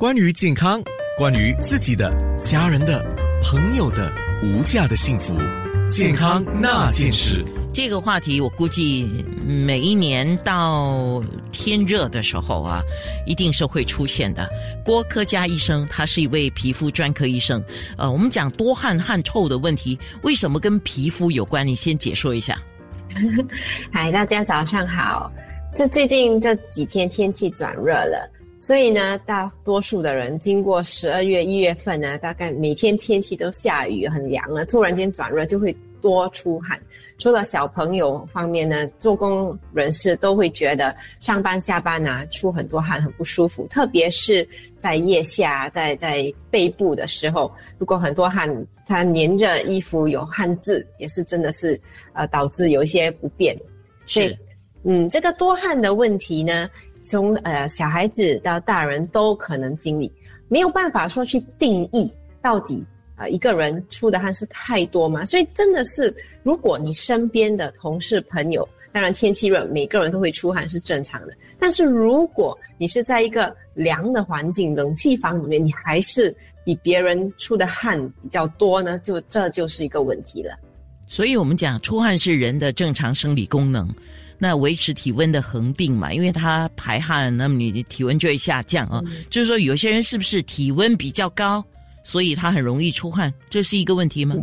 关于健康，关于自己的、家人的、朋友的无价的幸福，健康那件事。这个话题，我估计每一年到天热的时候啊，一定是会出现的。郭科佳医生，他是一位皮肤专科医生。呃，我们讲多汗、汗臭的问题，为什么跟皮肤有关？你先解说一下。嗨，大家早上好。就最近这几天天气转热了，所以呢，大多数的人经过十二月、一月份呢，大概每天天气都下雨，很凉了，突然间转热就会多出汗。除了小朋友方面呢，做工人士都会觉得上班下班啊出很多汗很不舒服，特别是在腋下、在在背部的时候，如果很多汗，它粘着衣服有汗渍，也是真的是呃导致有一些不便。是，嗯，这个多汗的问题呢，从呃小孩子到大人都可能经历，没有办法说去定义到底。呃，一个人出的汗是太多吗？所以真的是，如果你身边的同事朋友，当然天气热，每个人都会出汗是正常的。但是如果你是在一个凉的环境，冷气房里面，你还是比别人出的汗比较多呢，就这就是一个问题了。所以我们讲出汗是人的正常生理功能，那维持体温的恒定嘛，因为它排汗，那么你的体温就会下降啊。就是说，有些人是不是体温比较高？所以他很容易出汗，这是一个问题吗？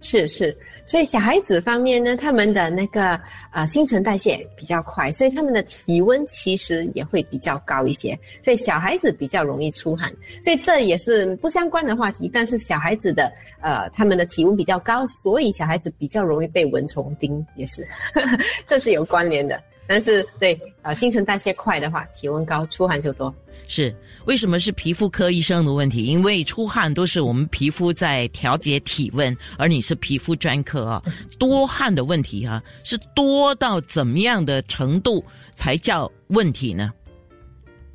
是是，所以小孩子方面呢，他们的那个呃新陈代谢比较快，所以他们的体温其实也会比较高一些，所以小孩子比较容易出汗，所以这也是不相关的话题。但是小孩子的呃他们的体温比较高，所以小孩子比较容易被蚊虫叮，也是，这是有关联的。但是对呃新陈代谢快的话，体温高出汗就多。是为什么是皮肤科医生的问题？因为出汗都是我们皮肤在调节体温，而你是皮肤专科啊，多汗的问题啊，是多到怎么样的程度才叫问题呢？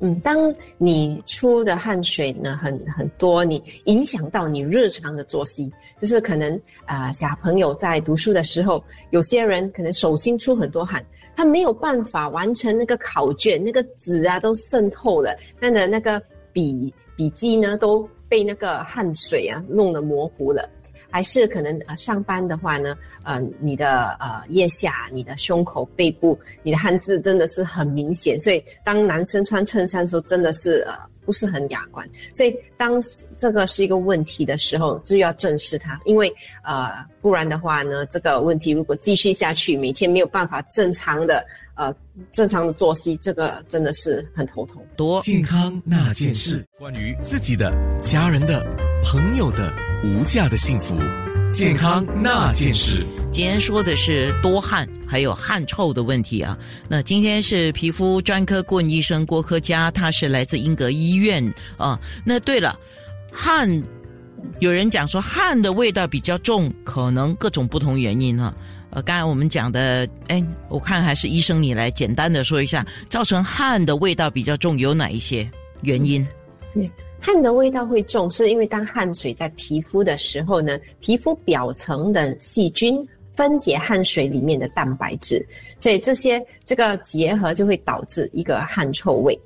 嗯，当你出的汗水呢很很多，你影响到你日常的作息，就是可能啊小朋友在读书的时候，有些人可能手心出很多汗。他没有办法完成那个考卷，那个纸啊都渗透了，那的那个笔笔记呢都被那个汗水啊弄得模糊了。还是可能呃上班的话呢，呃你的呃腋下、你的胸口、背部，你的汗渍真的是很明显。所以当男生穿衬衫的时候，真的是呃。不是很雅观，所以当这个是一个问题的时候，就要正视它，因为呃，不然的话呢，这个问题如果继续下去，每天没有办法正常的呃正常的作息，这个真的是很头痛。多。健康那件事，关于自己的、家人的、朋友的无价的幸福，健康那件事。今天说的是多汗还有汗臭的问题啊。那今天是皮肤专科顾问医生郭科佳，他是来自英格医院啊。那对了，汗，有人讲说汗的味道比较重，可能各种不同原因啊。呃，刚才我们讲的，哎，我看还是医生你来简单的说一下，造成汗的味道比较重有哪一些原因？对。汗的味道会重，是因为当汗水在皮肤的时候呢，皮肤表层的细菌分解汗水里面的蛋白质，所以这些这个结合就会导致一个汗臭味。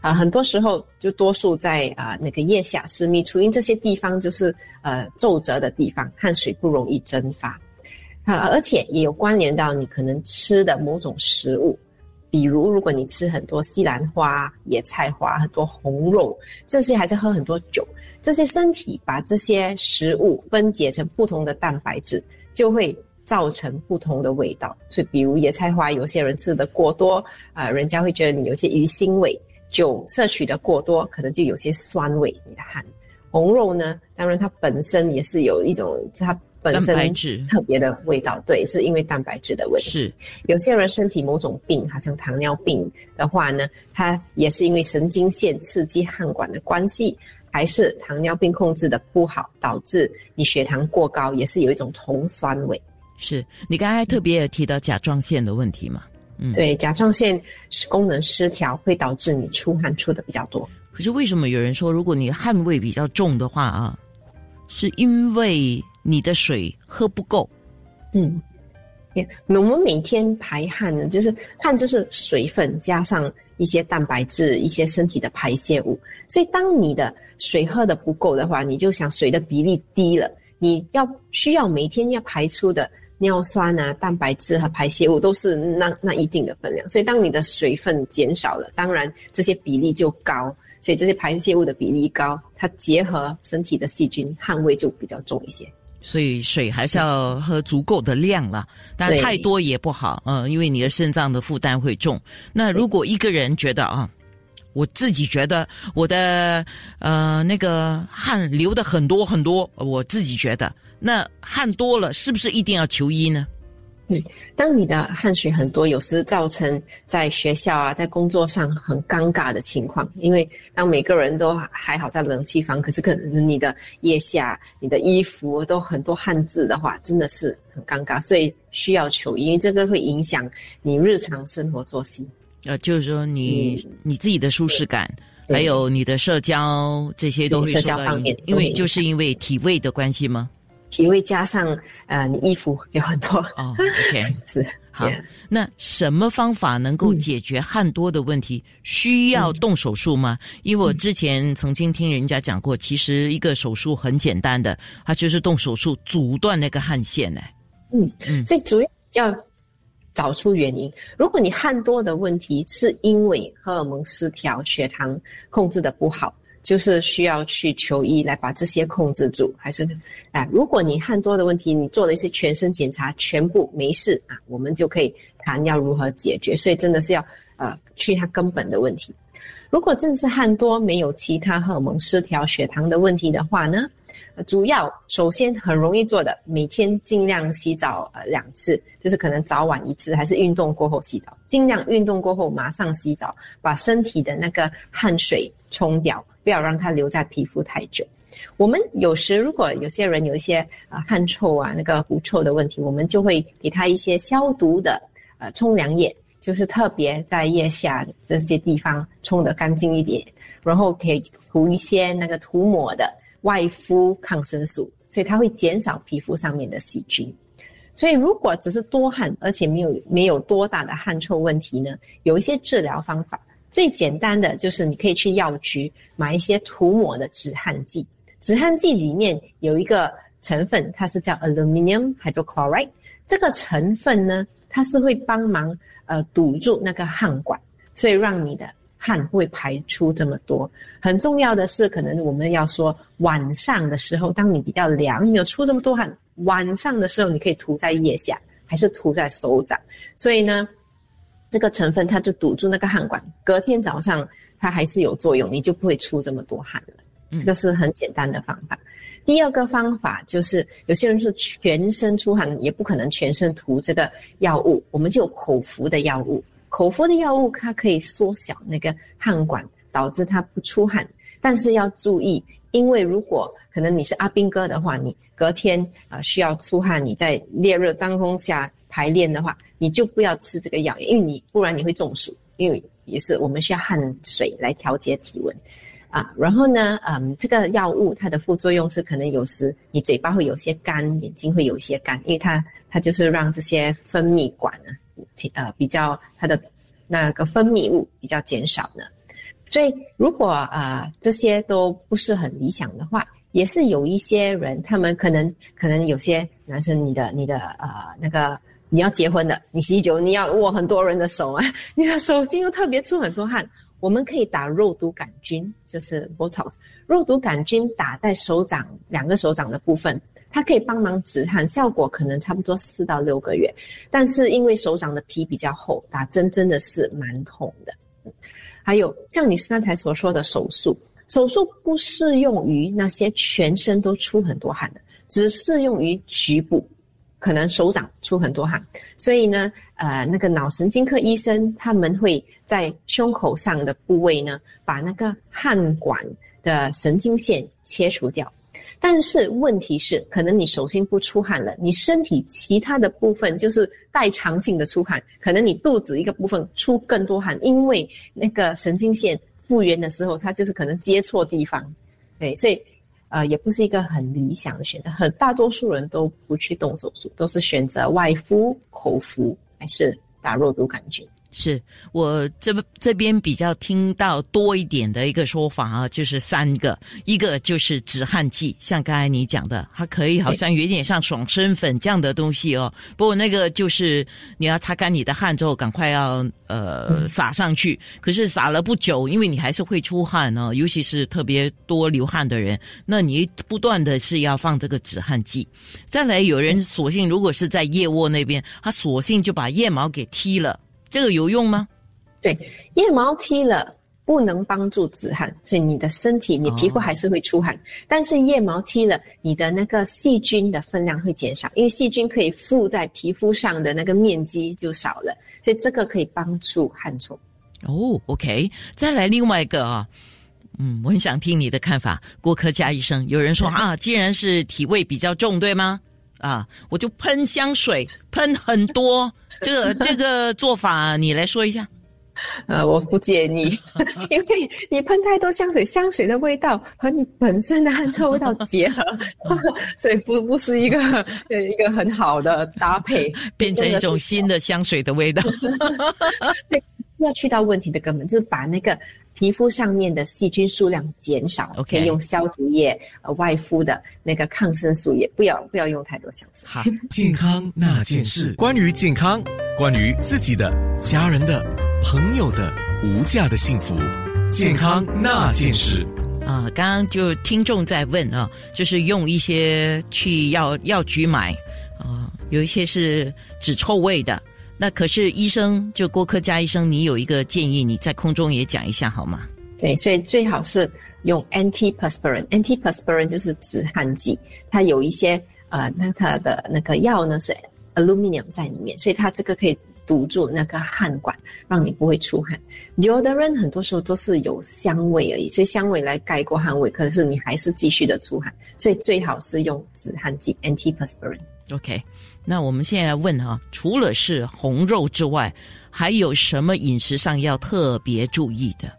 啊，很多时候就多数在啊那个腋下、私密处，因这些地方就是呃皱褶的地方，汗水不容易蒸发。啊，而且也有关联到你可能吃的某种食物。比如，如果你吃很多西兰花、野菜花、很多红肉，这些还是喝很多酒，这些身体把这些食物分解成不同的蛋白质，就会造成不同的味道。所以，比如野菜花，有些人吃的过多，啊，人家会觉得你有些鱼腥味；酒摄取的过多，可能就有些酸味。你的汗，红肉呢，当然它本身也是有一种它。本身特别的味道，对，是因为蛋白质的问题。是有些人身体某种病，好像糖尿病的话呢，它也是因为神经线刺激汗管的关系，还是糖尿病控制的不好，导致你血糖过高，也是有一种酮酸味。是你刚才特别提到甲状腺的问题嘛？嗯，对，甲状腺是功能失调，会导致你出汗出的比较多。可是为什么有人说，如果你汗味比较重的话啊，是因为？你的水喝不够，嗯，我们每天排汗呢，就是汗就是水分加上一些蛋白质、一些身体的排泄物。所以，当你的水喝的不够的话，你就想水的比例低了，你要需要每天要排出的尿酸啊、蛋白质和排泄物都是那那一定的分量。所以，当你的水分减少了，当然这些比例就高。所以这些排泄物的比例高，它结合身体的细菌，汗味就比较重一些。所以水还是要喝足够的量了，但太多也不好，嗯，因为你的肾脏的负担会重。那如果一个人觉得啊，我自己觉得我的呃那个汗流的很多很多，我自己觉得那汗多了，是不是一定要求医呢？嗯，当你的汗水很多，有时造成在学校啊，在工作上很尴尬的情况。因为当每个人都还好在冷气房，可是可能你的腋下、你的衣服都很多汗渍的话，真的是很尴尬，所以需要求医，因为这个会影响你日常生活作息。呃，就是说你你自己的舒适感，还有你的社交这些都会受到影响，因为就是因为体味的关系吗？体味加上呃，你衣服有很多哦。OK，是好。那什么方法能够解决汗多的问题？需要动手术吗？因为我之前曾经听人家讲过，其实一个手术很简单的，它就是动手术阻断那个汗腺呢。嗯嗯，所以主要要找出原因。如果你汗多的问题是因为荷尔蒙失调、血糖控制的不好。就是需要去求医来把这些控制住，还是啊？如果你汗多的问题，你做了一些全身检查，全部没事啊，我们就可以谈要如何解决。所以真的是要呃去它根本的问题。如果真是汗多，没有其他荷尔蒙失调、血糖的问题的话呢？主要首先很容易做的，每天尽量洗澡呃两次，就是可能早晚一次，还是运动过后洗澡，尽量运动过后马上洗澡，把身体的那个汗水冲掉。不要让它留在皮肤太久。我们有时如果有些人有一些啊汗臭啊那个狐臭的问题，我们就会给他一些消毒的呃冲凉液，就是特别在腋下这些地方冲得干净一点，然后可以涂一些那个涂抹的外敷抗生素，所以它会减少皮肤上面的细菌。所以如果只是多汗，而且没有没有多大的汗臭问题呢，有一些治疗方法。最简单的就是你可以去药局买一些涂抹的止汗剂，止汗剂里面有一个成分，它是叫 aluminium hydrochloride。这个成分呢，它是会帮忙呃堵住那个汗管，所以让你的汗不会排出这么多。很重要的是，可能我们要说晚上的时候，当你比较凉，没有出这么多汗，晚上的时候你可以涂在腋下，还是涂在手掌。所以呢。这个成分它就堵住那个汗管，隔天早上它还是有作用，你就不会出这么多汗了。这个是很简单的方法。第二个方法就是，有些人是全身出汗，也不可能全身涂这个药物，我们就有口服的药物。口服的药物它可以缩小那个汗管，导致它不出汗。但是要注意，因为如果可能你是阿兵哥的话，你隔天啊需要出汗，你在烈日当空下排练的话。你就不要吃这个药，因为你不然你会中暑，因为也是我们需要汗水来调节体温，啊，然后呢，嗯，这个药物它的副作用是可能有时你嘴巴会有些干，眼睛会有些干，因为它它就是让这些分泌管呢，呃，比较它的那个分泌物比较减少呢，所以如果啊这些都不是很理想的话，也是有一些人他们可能可能有些男生你的你的呃那个。你要结婚的，你喜酒你要握很多人的手啊，你的手心又特别出很多汗，我们可以打肉毒杆菌，就是 Botox，肉毒杆菌打在手掌两个手掌的部分，它可以帮忙止汗，效果可能差不多四到六个月，但是因为手掌的皮比较厚，打针真的是蛮痛的。还有像你刚才所说的手术，手术不适用于那些全身都出很多汗的，只适用于局部。可能手掌出很多汗，所以呢，呃，那个脑神经科医生他们会在胸口上的部位呢，把那个汗管的神经线切除掉。但是问题是，可能你手心不出汗了，你身体其他的部分就是代偿性的出汗，可能你肚子一个部分出更多汗，因为那个神经线复原的时候，它就是可能接错地方，对，所以。呃，也不是一个很理想的选择。很大多数人都不去动手术，都是选择外敷、口服，还是打肉毒杆菌。是我这这边比较听到多一点的一个说法啊，就是三个，一个就是止汗剂，像刚才你讲的，它可以好像有点像爽身粉这样的东西哦。不过那个就是你要擦干你的汗之后，赶快要呃撒上去。可是撒了不久，因为你还是会出汗呢，尤其是特别多流汗的人，那你不断的是要放这个止汗剂。再来，有人索性如果是在腋窝那边，他索性就把腋毛给剃了。这个有用吗？对，腋毛剃了不能帮助止汗，所以你的身体、你皮肤还是会出汗。但是腋毛剃了，你的那个细菌的分量会减少，因为细菌可以附在皮肤上的那个面积就少了，所以这个可以帮助汗臭。哦，OK，再来另外一个啊，嗯，我很想听你的看法，郭科佳医生。有人说啊，既然是体味比较重，对吗？啊，我就喷香水，喷很多。这个 这个做法，你来说一下。呃，我不建议，因为你喷太多香水，香水的味道和你本身的汗臭味道结合，所以不不是一个呃一个很好的搭配，变成一种新的香水的味道。要去到问题的根本，就是把那个。皮肤上面的细菌数量减少，可以用消毒液、呃外敷的那个抗生素也，不要不要用太多香水。好，健康那件事，关于健康，关于自己的、家人的、朋友的无价的幸福，健康那件事。啊，刚刚就听众在问啊，就是用一些去药药局买啊，有一些是止臭味的。那可是医生，就郭科佳医生，你有一个建议，你在空中也讲一下好吗？对，所以最好是用 antiperspirant，antiperspirant 就是止汗剂，它有一些呃，那它的那个药呢是 aluminum 在里面，所以它这个可以堵住那个汗管，让你不会出汗。deodorant 很多时候都是有香味而已，所以香味来盖过汗味，可是你还是继续的出汗，所以最好是用止汗剂 antiperspirant。OK。那我们现在来问哈，除了是红肉之外，还有什么饮食上要特别注意的？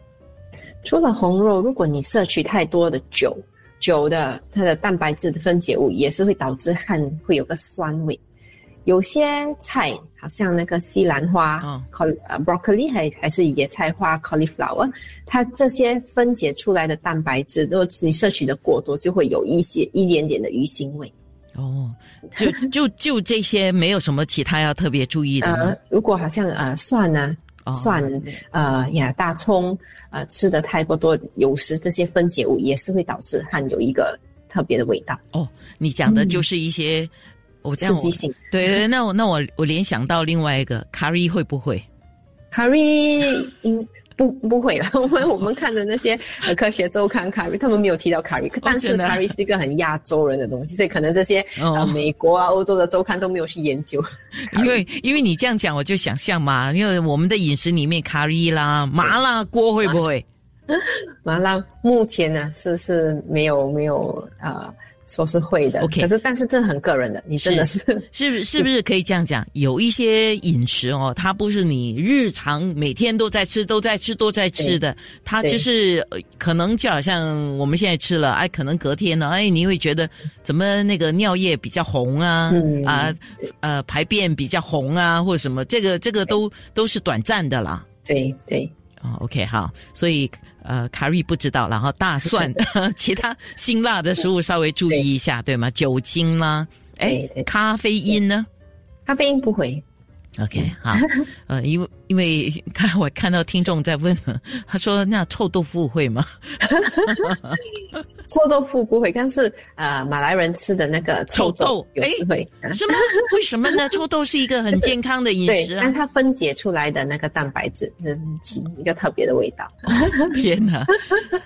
除了红肉，如果你摄取太多的酒，酒的它的蛋白质的分解物也是会导致汗会有个酸味。有些菜，好像那个西兰花，啊 broccoli 还还是野菜花 cauliflower，它这些分解出来的蛋白质，如果你摄取的过多，就会有一些一点点的鱼腥味。哦，就就就这些，没有什么其他要特别注意的。呃，如果好像呃蒜呢，蒜呃呀大葱呃吃的太过多有时这些分解物也是会导致汗有一个特别的味道。哦，你讲的就是一些我这样。对对，那我那我我联想到另外一个卡瑞会不会？卡瑞应。不不会了，我们我们看的那些科学周刊卡瑞，他们没有提到卡瑞，但是卡瑞是一个很亚洲人的东西，所以可能这些呃美国啊、欧洲的周刊都没有去研究。因为因为你这样讲，我就想象嘛，因为我们的饮食里面卡瑞啦、麻辣锅会不会？麻辣目前呢是是没有没有啊。说是会的，OK，可是但是这很个人的，你真的是是是是不是可以这样讲？有一些饮食哦，它不是你日常每天都在吃、都在吃、都在吃的，它就是可能就好像我们现在吃了，哎，可能隔天呢，哎，你会觉得怎么那个尿液比较红啊，啊，呃，排便比较红啊，或者什么，这个这个都都是短暂的啦。对对，哦，OK，好，所以。呃，卡瑞不知道，然后大蒜，其他辛辣的食物稍微注意一下，对吗？酒精啦，哎，咖啡因呢？咖啡因不会。OK，好，呃，因为因为看 我看到听众在问，他说那臭豆腐会吗？臭豆腐不会，但是呃，马来人吃的那个臭豆有机会，是吗？为什么呢？臭豆是一个很健康的饮食啊，但它分解出来的那个蛋白质，嗯，一个特别的味道。天哪！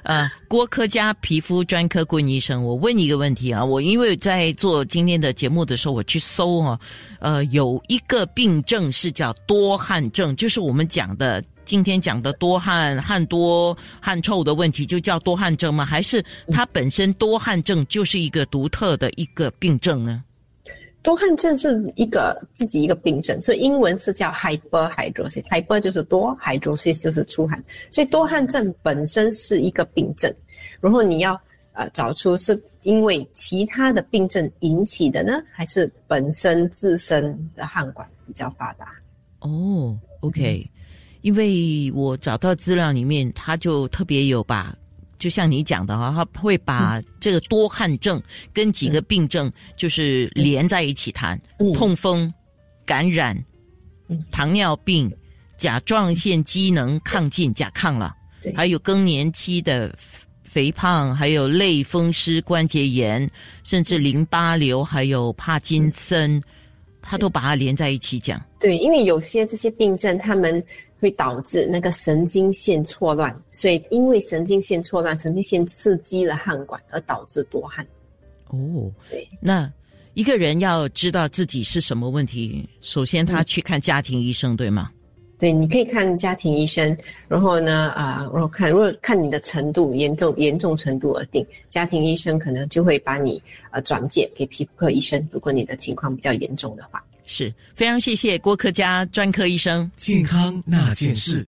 呃，郭科家皮肤专科顾问医生，我问一个问题啊，我因为在做今天的节目的时候，我去搜啊，呃，有一个病症。症是叫多汗症，就是我们讲的今天讲的多汗、汗多、汗臭的问题，就叫多汗症吗？还是它本身多汗症就是一个独特的一个病症呢？多汗症是一个自己一个病症，所以英文是叫 hyperhidrosis，hyper 就是多，hydrosis 就是出汗，所以多汗症本身是一个病症。然后你要呃找出是因为其他的病症引起的呢，还是本身自身的汗管比较发达？哦，OK，因为我找到资料里面，他就特别有把，就像你讲的哈，他会把这个多汗症跟几个病症就是连在一起谈，痛风、感染、糖尿病、甲状腺机能亢进、甲亢了，还有更年期的。肥胖，还有类风湿关节炎，甚至淋巴瘤，还有帕金森，他都把它连在一起讲。对，因为有些这些病症，他们会导致那个神经线错乱，所以因为神经线错乱，神经线刺激了汗管，而导致多汗。哦，对。那一个人要知道自己是什么问题，首先他去看家庭医生，对吗？对，你可以看家庭医生，然后呢，啊，然后看，如果看你的程度严重，严重程度而定，家庭医生可能就会把你呃转介给皮肤科医生，如果你的情况比较严重的话。是非常谢谢郭客家专科医生，健康那件事。